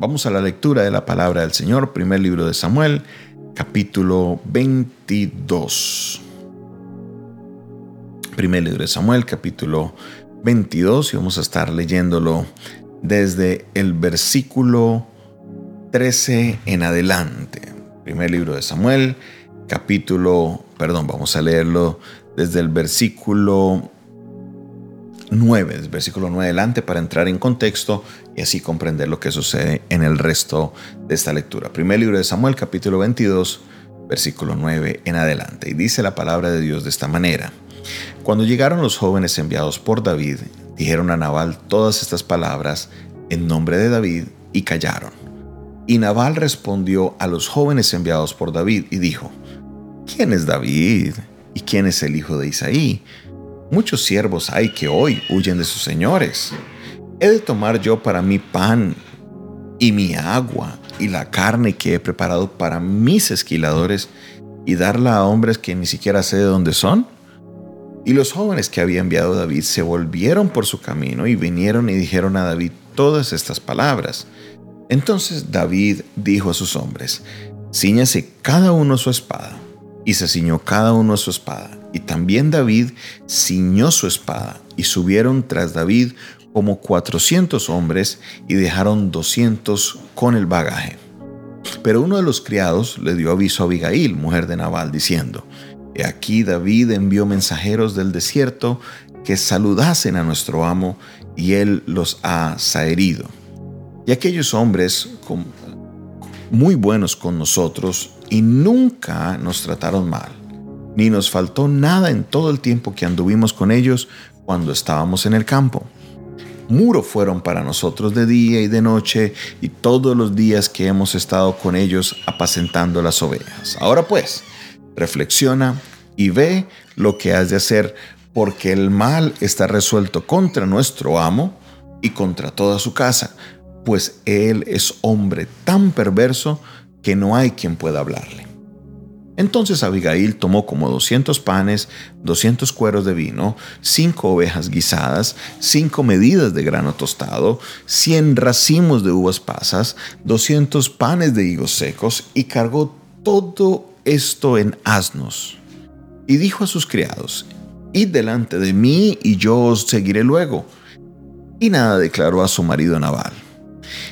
Vamos a la lectura de la palabra del Señor, primer libro de Samuel, capítulo 22. Primer libro de Samuel, capítulo 22, y vamos a estar leyéndolo desde el versículo 13 en adelante. Primer libro de Samuel, capítulo, perdón, vamos a leerlo desde el versículo 9, el versículo 9 adelante, para entrar en contexto y así comprender lo que sucede en el resto de esta lectura. Primer libro de Samuel, capítulo 22, versículo 9 en adelante. Y dice la palabra de Dios de esta manera. Cuando llegaron los jóvenes enviados por David, dijeron a Nabal todas estas palabras en nombre de David y callaron. Y Nabal respondió a los jóvenes enviados por David y dijo, ¿quién es David? ¿Y quién es el hijo de Isaí? Muchos siervos hay que hoy huyen de sus señores. ¿He de tomar yo para mí pan y mi agua y la carne que he preparado para mis esquiladores y darla a hombres que ni siquiera sé de dónde son? Y los jóvenes que había enviado David se volvieron por su camino y vinieron y dijeron a David todas estas palabras. Entonces David dijo a sus hombres, Cíñase cada uno su espada. Y se ciñó cada uno su espada. Y también David ciñó su espada. Y subieron tras David como cuatrocientos hombres y dejaron doscientos con el bagaje. Pero uno de los criados le dio aviso a Abigail, mujer de Nabal, diciendo, He aquí David envió mensajeros del desierto que saludasen a nuestro amo, y él los ha saherido. Y aquellos hombres muy buenos con nosotros y nunca nos trataron mal, ni nos faltó nada en todo el tiempo que anduvimos con ellos cuando estábamos en el campo muro fueron para nosotros de día y de noche y todos los días que hemos estado con ellos apacentando las ovejas. Ahora pues, reflexiona y ve lo que has de hacer porque el mal está resuelto contra nuestro amo y contra toda su casa, pues él es hombre tan perverso que no hay quien pueda hablarle. Entonces Abigail tomó como 200 panes, 200 cueros de vino, cinco ovejas guisadas, cinco medidas de grano tostado, 100 racimos de uvas pasas, 200 panes de higos secos y cargó todo esto en asnos. Y dijo a sus criados, Id delante de mí y yo os seguiré luego. Y nada declaró a su marido Nabal.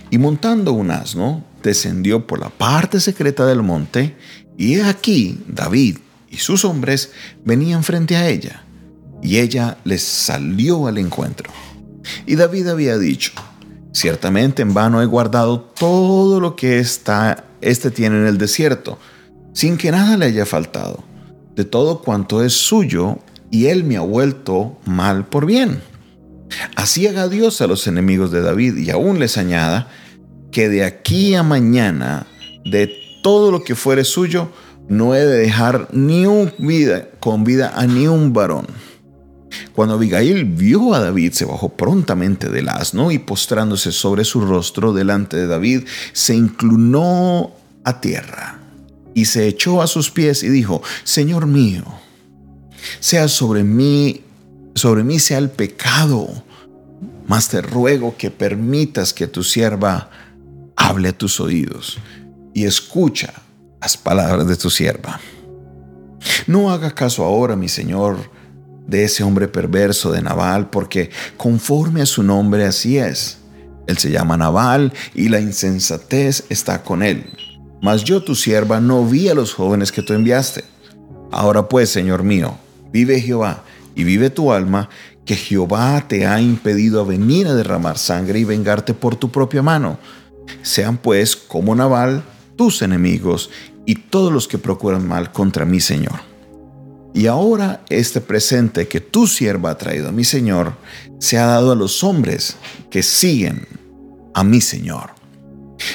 Y montando un asno, descendió por la parte secreta del monte y he aquí, David y sus hombres venían frente a ella, y ella les salió al encuentro. Y David había dicho, ciertamente en vano he guardado todo lo que está, este tiene en el desierto, sin que nada le haya faltado, de todo cuanto es suyo, y él me ha vuelto mal por bien. Así haga Dios a los enemigos de David, y aún les añada, que de aquí a mañana, de todo lo que fuere suyo, no he de dejar ni un vida con vida a ni un varón. Cuando Abigail vio a David, se bajó prontamente del asno y postrándose sobre su rostro delante de David, se inclinó a tierra y se echó a sus pies y dijo, Señor mío, sea sobre mí, sobre mí sea el pecado, mas te ruego que permitas que tu sierva hable a tus oídos y escucha las palabras de tu sierva. No haga caso ahora, mi señor, de ese hombre perverso de Nabal, porque conforme a su nombre así es. Él se llama Nabal y la insensatez está con él. Mas yo, tu sierva, no vi a los jóvenes que tú enviaste. Ahora pues, Señor mío, vive Jehová y vive tu alma, que Jehová te ha impedido venir a derramar sangre y vengarte por tu propia mano. Sean pues como Nabal tus enemigos y todos los que procuran mal contra mi Señor. Y ahora este presente que tu sierva ha traído a mi Señor se ha dado a los hombres que siguen a mi Señor.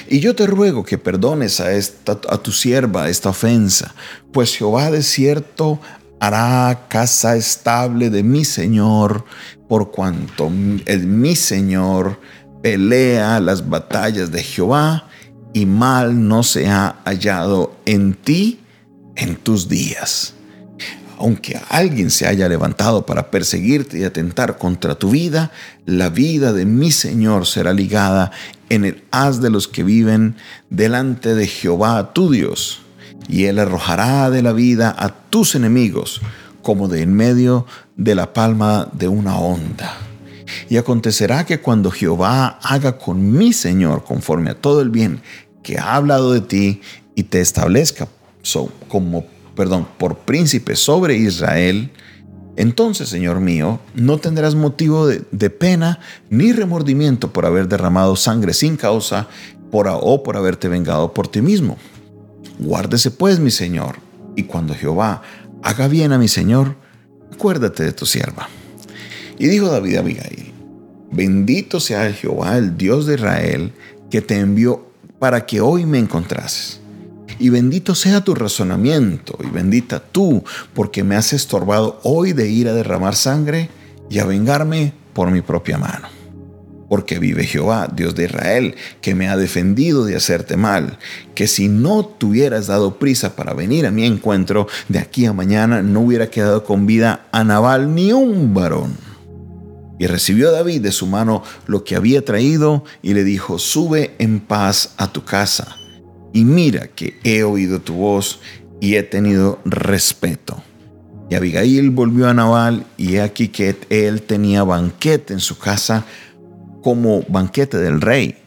Y yo te ruego que perdones a, a tu sierva esta ofensa, pues Jehová de cierto hará casa estable de mi Señor, por cuanto el, mi Señor pelea las batallas de Jehová y mal no se ha hallado en ti en tus días. Aunque alguien se haya levantado para perseguirte y atentar contra tu vida, la vida de mi Señor será ligada en el haz de los que viven delante de Jehová tu Dios, y él arrojará de la vida a tus enemigos como de en medio de la palma de una onda. Y acontecerá que cuando Jehová haga con mi Señor conforme a todo el bien que ha hablado de ti y te establezca como, perdón, por príncipe sobre Israel, entonces, Señor mío, no tendrás motivo de, pena ni remordimiento por haber derramado sangre sin causa por, o por haberte vengado por ti mismo. Guárdese pues, mi Señor, y cuando Jehová haga bien a mi Señor, acuérdate de tu sierva. Y dijo David a Abigail, bendito sea Jehová, el Dios de Israel, que te envió para que hoy me encontrases. Y bendito sea tu razonamiento, y bendita tú, porque me has estorbado hoy de ir a derramar sangre y a vengarme por mi propia mano. Porque vive Jehová, Dios de Israel, que me ha defendido de hacerte mal, que si no tuvieras dado prisa para venir a mi encuentro, de aquí a mañana no hubiera quedado con vida a Nabal ni un varón. Y recibió David de su mano lo que había traído y le dijo, sube en paz a tu casa y mira que he oído tu voz y he tenido respeto. Y Abigail volvió a Nabal y he aquí que él tenía banquete en su casa como banquete del rey.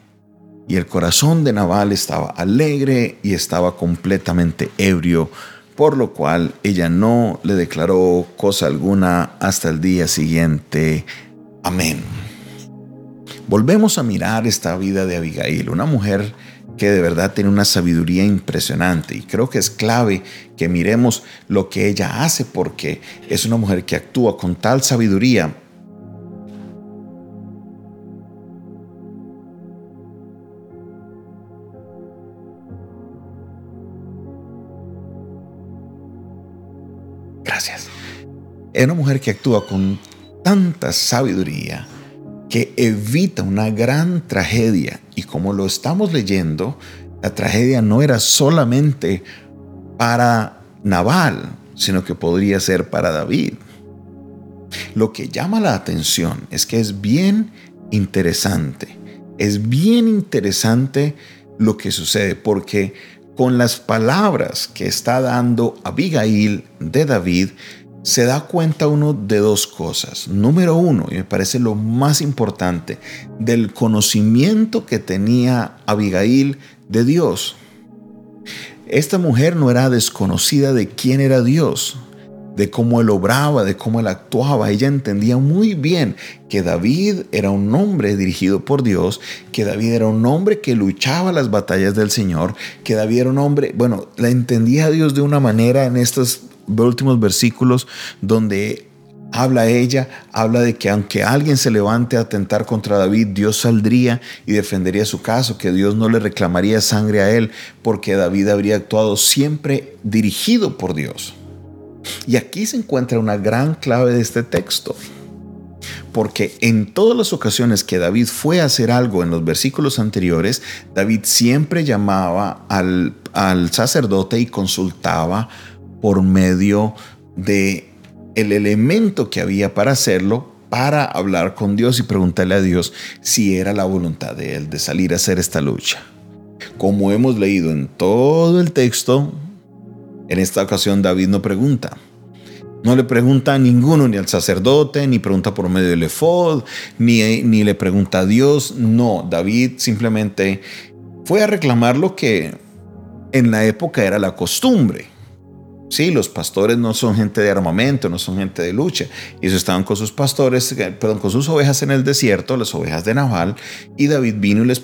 Y el corazón de Nabal estaba alegre y estaba completamente ebrio, por lo cual ella no le declaró cosa alguna hasta el día siguiente. Amén. Volvemos a mirar esta vida de Abigail, una mujer que de verdad tiene una sabiduría impresionante y creo que es clave que miremos lo que ella hace porque es una mujer que actúa con tal sabiduría Gracias. Es una mujer que actúa con tanta sabiduría que evita una gran tragedia. Y como lo estamos leyendo, la tragedia no era solamente para Naval, sino que podría ser para David. Lo que llama la atención es que es bien interesante, es bien interesante lo que sucede, porque con las palabras que está dando Abigail de David, se da cuenta uno de dos cosas. Número uno, y me parece lo más importante, del conocimiento que tenía Abigail de Dios. Esta mujer no era desconocida de quién era Dios, de cómo él obraba, de cómo él actuaba. Ella entendía muy bien que David era un hombre dirigido por Dios, que David era un hombre que luchaba las batallas del Señor, que David era un hombre, bueno, la entendía a Dios de una manera en estos últimos versículos donde habla ella, habla de que aunque alguien se levante a atentar contra David, Dios saldría y defendería su caso, que Dios no le reclamaría sangre a él, porque David habría actuado siempre dirigido por Dios. Y aquí se encuentra una gran clave de este texto. Porque en todas las ocasiones que David fue a hacer algo en los versículos anteriores, David siempre llamaba al, al sacerdote y consultaba por medio de el elemento que había para hacerlo para hablar con Dios y preguntarle a Dios si era la voluntad de él de salir a hacer esta lucha. Como hemos leído en todo el texto, en esta ocasión David no pregunta. No le pregunta a ninguno, ni al sacerdote, ni pregunta por medio del efod, ni, ni le pregunta a Dios. No, David simplemente fue a reclamar lo que en la época era la costumbre. Sí, los pastores no son gente de armamento, no son gente de lucha. Y ellos estaban con sus pastores, eh, perdón, con sus ovejas en el desierto, las ovejas de Naval, y David vino y les,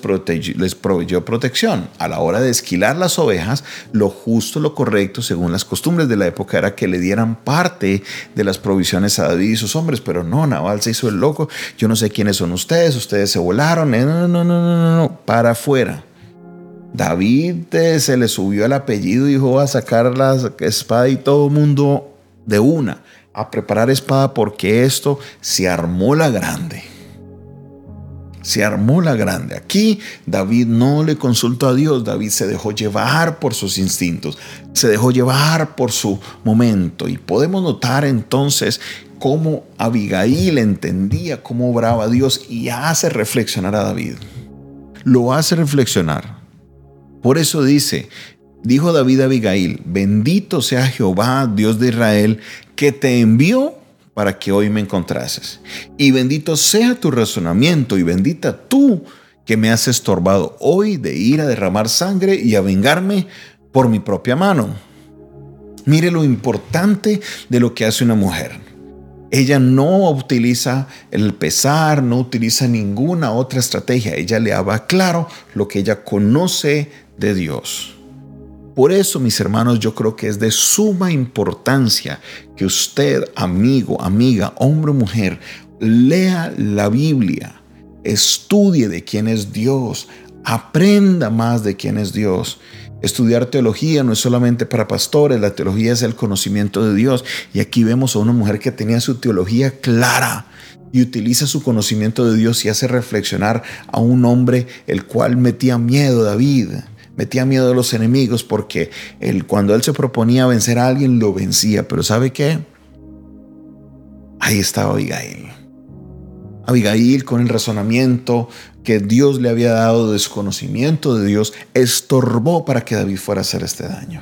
les proveyó protección. A la hora de esquilar las ovejas, lo justo, lo correcto, según las costumbres de la época, era que le dieran parte de las provisiones a David y sus hombres. Pero no, Naval se hizo el loco. Yo no sé quiénes son ustedes, ustedes se volaron. No, no, no, no, no, no, para afuera. David eh, se le subió el apellido y dijo a sacar la espada y todo el mundo de una, a preparar espada porque esto se armó la grande. Se armó la grande. Aquí David no le consultó a Dios, David se dejó llevar por sus instintos, se dejó llevar por su momento. Y podemos notar entonces cómo Abigail entendía cómo obraba Dios y hace reflexionar a David. lo hace reflexionar. Por eso dice, dijo David a Abigail, bendito sea Jehová, Dios de Israel, que te envió para que hoy me encontrases. Y bendito sea tu razonamiento y bendita tú que me has estorbado hoy de ir a derramar sangre y a vengarme por mi propia mano. Mire lo importante de lo que hace una mujer. Ella no utiliza el pesar, no utiliza ninguna otra estrategia. Ella le habla claro lo que ella conoce de Dios. Por eso, mis hermanos, yo creo que es de suma importancia que usted, amigo, amiga, hombre o mujer, lea la Biblia, estudie de quién es Dios, aprenda más de quién es Dios. Estudiar teología no es solamente para pastores, la teología es el conocimiento de Dios. Y aquí vemos a una mujer que tenía su teología clara y utiliza su conocimiento de Dios y hace reflexionar a un hombre el cual metía miedo, David metía miedo de los enemigos porque él, cuando él se proponía vencer a alguien, lo vencía. Pero ¿sabe qué? Ahí estaba Abigail. Abigail con el razonamiento que Dios le había dado de su conocimiento de Dios, estorbó para que David fuera a hacer este daño.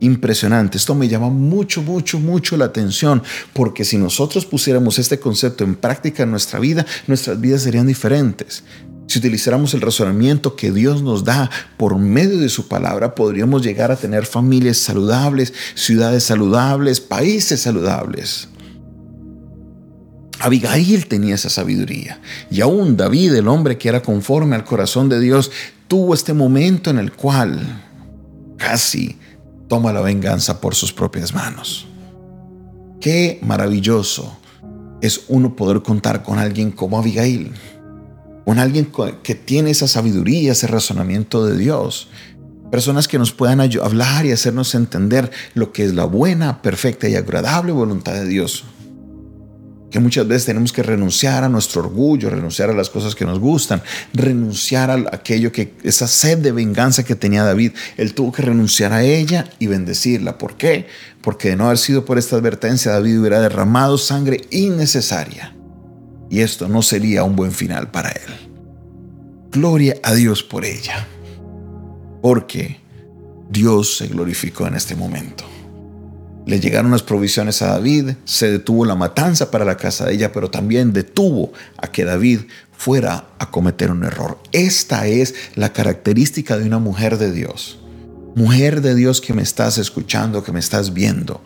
Impresionante, esto me llama mucho, mucho, mucho la atención, porque si nosotros pusiéramos este concepto en práctica en nuestra vida, nuestras vidas serían diferentes. Si utilizáramos el razonamiento que Dios nos da por medio de su palabra, podríamos llegar a tener familias saludables, ciudades saludables, países saludables. Abigail tenía esa sabiduría. Y aún David, el hombre que era conforme al corazón de Dios, tuvo este momento en el cual casi toma la venganza por sus propias manos. Qué maravilloso es uno poder contar con alguien como Abigail con alguien que tiene esa sabiduría, ese razonamiento de Dios. Personas que nos puedan hablar y hacernos entender lo que es la buena, perfecta y agradable voluntad de Dios. Que muchas veces tenemos que renunciar a nuestro orgullo, renunciar a las cosas que nos gustan, renunciar a aquello que, esa sed de venganza que tenía David. Él tuvo que renunciar a ella y bendecirla. ¿Por qué? Porque de no haber sido por esta advertencia, David hubiera derramado sangre innecesaria y esto no sería un buen final para él. Gloria a Dios por ella, porque Dios se glorificó en este momento. Le llegaron las provisiones a David, se detuvo la matanza para la casa de ella, pero también detuvo a que David fuera a cometer un error. Esta es la característica de una mujer de Dios. Mujer de Dios que me estás escuchando, que me estás viendo.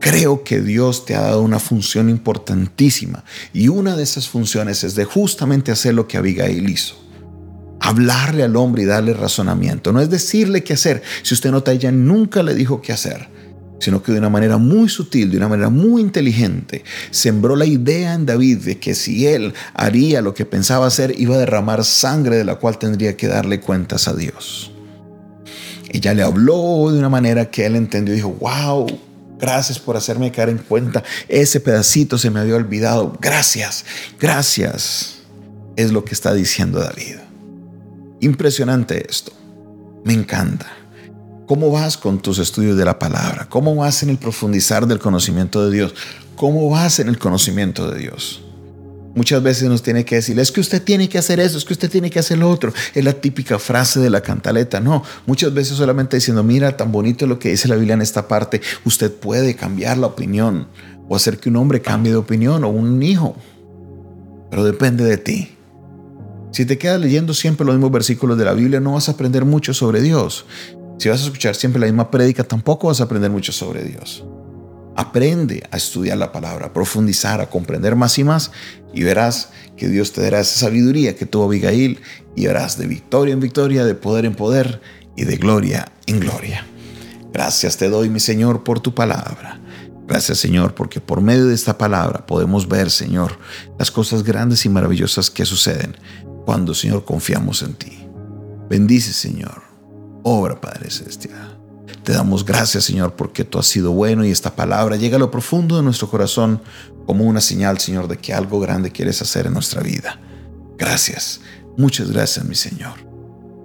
Creo que Dios te ha dado una función importantísima y una de esas funciones es de justamente hacer lo que Abigail hizo. Hablarle al hombre y darle razonamiento. No es decirle qué hacer. Si usted nota, ella nunca le dijo qué hacer, sino que de una manera muy sutil, de una manera muy inteligente, sembró la idea en David de que si él haría lo que pensaba hacer, iba a derramar sangre de la cual tendría que darle cuentas a Dios. Ella le habló de una manera que él entendió y dijo, wow, Gracias por hacerme caer en cuenta. Ese pedacito se me había olvidado. Gracias, gracias. Es lo que está diciendo David. Impresionante esto. Me encanta. ¿Cómo vas con tus estudios de la palabra? ¿Cómo vas en el profundizar del conocimiento de Dios? ¿Cómo vas en el conocimiento de Dios? Muchas veces nos tiene que decir, es que usted tiene que hacer eso, es que usted tiene que hacer lo otro. Es la típica frase de la cantaleta. No, muchas veces solamente diciendo, mira, tan bonito lo que dice la Biblia en esta parte, usted puede cambiar la opinión o hacer que un hombre cambie de opinión o un hijo. Pero depende de ti. Si te quedas leyendo siempre los mismos versículos de la Biblia, no vas a aprender mucho sobre Dios. Si vas a escuchar siempre la misma prédica, tampoco vas a aprender mucho sobre Dios. Aprende a estudiar la palabra, a profundizar, a comprender más y más y verás que Dios te dará esa sabiduría que tuvo Abigail y verás de victoria en victoria, de poder en poder y de gloria en gloria. Gracias te doy, mi Señor, por tu palabra. Gracias, Señor, porque por medio de esta palabra podemos ver, Señor, las cosas grandes y maravillosas que suceden cuando, Señor, confiamos en ti. Bendice, Señor. Obra, Padre Celestial. Te damos gracias, Señor, porque tú has sido bueno y esta palabra llega a lo profundo de nuestro corazón como una señal, Señor, de que algo grande quieres hacer en nuestra vida. Gracias, muchas gracias, mi Señor.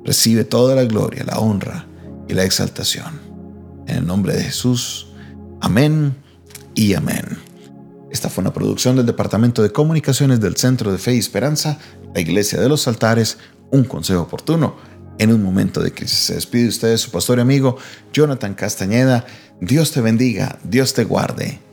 Recibe toda la gloria, la honra y la exaltación. En el nombre de Jesús. Amén y amén. Esta fue una producción del Departamento de Comunicaciones del Centro de Fe y Esperanza, la Iglesia de los Altares, un consejo oportuno en un momento de crisis. Se despide usted su pastor y amigo Jonathan Castañeda. Dios te bendiga, Dios te guarde.